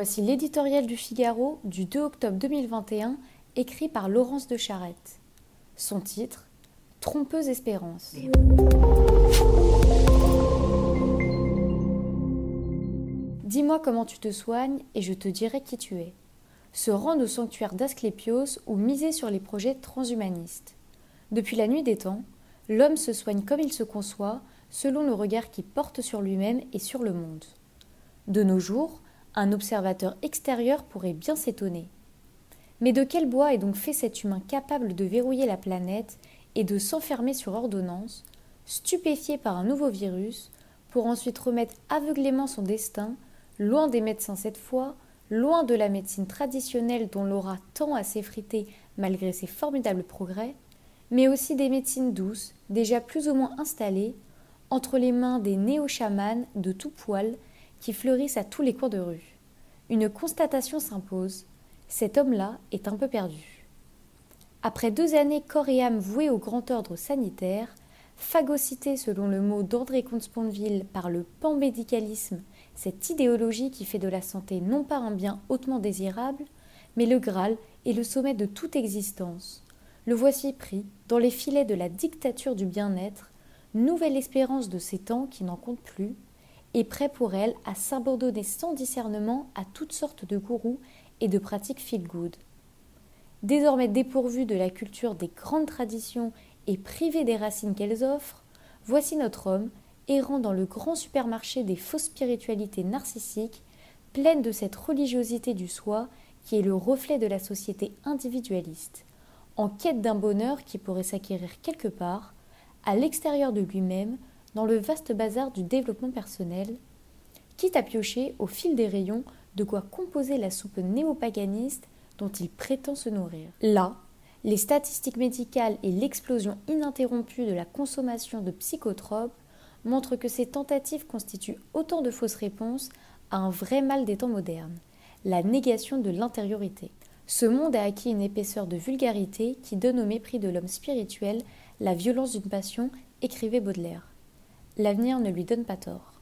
Voici l'éditorial du Figaro du 2 octobre 2021, écrit par Laurence de Charette. Son titre Trompeuse espérance. Dis-moi comment tu te soignes et je te dirai qui tu es. Se rendre au sanctuaire d'Asclépios ou miser sur les projets transhumanistes. Depuis la nuit des temps, l'homme se soigne comme il se conçoit, selon le regard qu'il porte sur lui-même et sur le monde. De nos jours, un observateur extérieur pourrait bien s'étonner. Mais de quel bois est donc fait cet humain capable de verrouiller la planète et de s'enfermer sur ordonnance, stupéfié par un nouveau virus, pour ensuite remettre aveuglément son destin, loin des médecins cette fois, loin de la médecine traditionnelle dont l'aura tend à s'effriter malgré ses formidables progrès, mais aussi des médecines douces, déjà plus ou moins installées, entre les mains des néo-chamans de tout poil qui fleurissent à tous les coins de rue. Une constatation s'impose cet homme-là est un peu perdu. Après deux années corps et âme vouées au grand ordre sanitaire, phagocyté selon le mot d'André Comte-Sponville par le panmédicalisme, cette idéologie qui fait de la santé non pas un bien hautement désirable, mais le Graal et le sommet de toute existence. Le voici pris dans les filets de la dictature du bien-être, nouvelle espérance de ces temps qui n'en comptent plus, et prêt pour elle à s'abandonner sans discernement à toutes sortes de gourous et de pratiques feel-good. Désormais dépourvue de la culture des grandes traditions et privée des racines qu'elles offrent, voici notre homme, errant dans le grand supermarché des fausses spiritualités narcissiques, pleine de cette religiosité du soi qui est le reflet de la société individualiste, en quête d'un bonheur qui pourrait s'acquérir quelque part, à l'extérieur de lui-même, dans le vaste bazar du développement personnel, quitte à piocher au fil des rayons de quoi composer la soupe néopaganiste dont il prétend se nourrir. Là, les statistiques médicales et l'explosion ininterrompue de la consommation de psychotropes montrent que ces tentatives constituent autant de fausses réponses à un vrai mal des temps modernes, la négation de l'intériorité. Ce monde a acquis une épaisseur de vulgarité qui donne au mépris de l'homme spirituel la violence d'une passion, écrivait Baudelaire. L'avenir ne lui donne pas tort.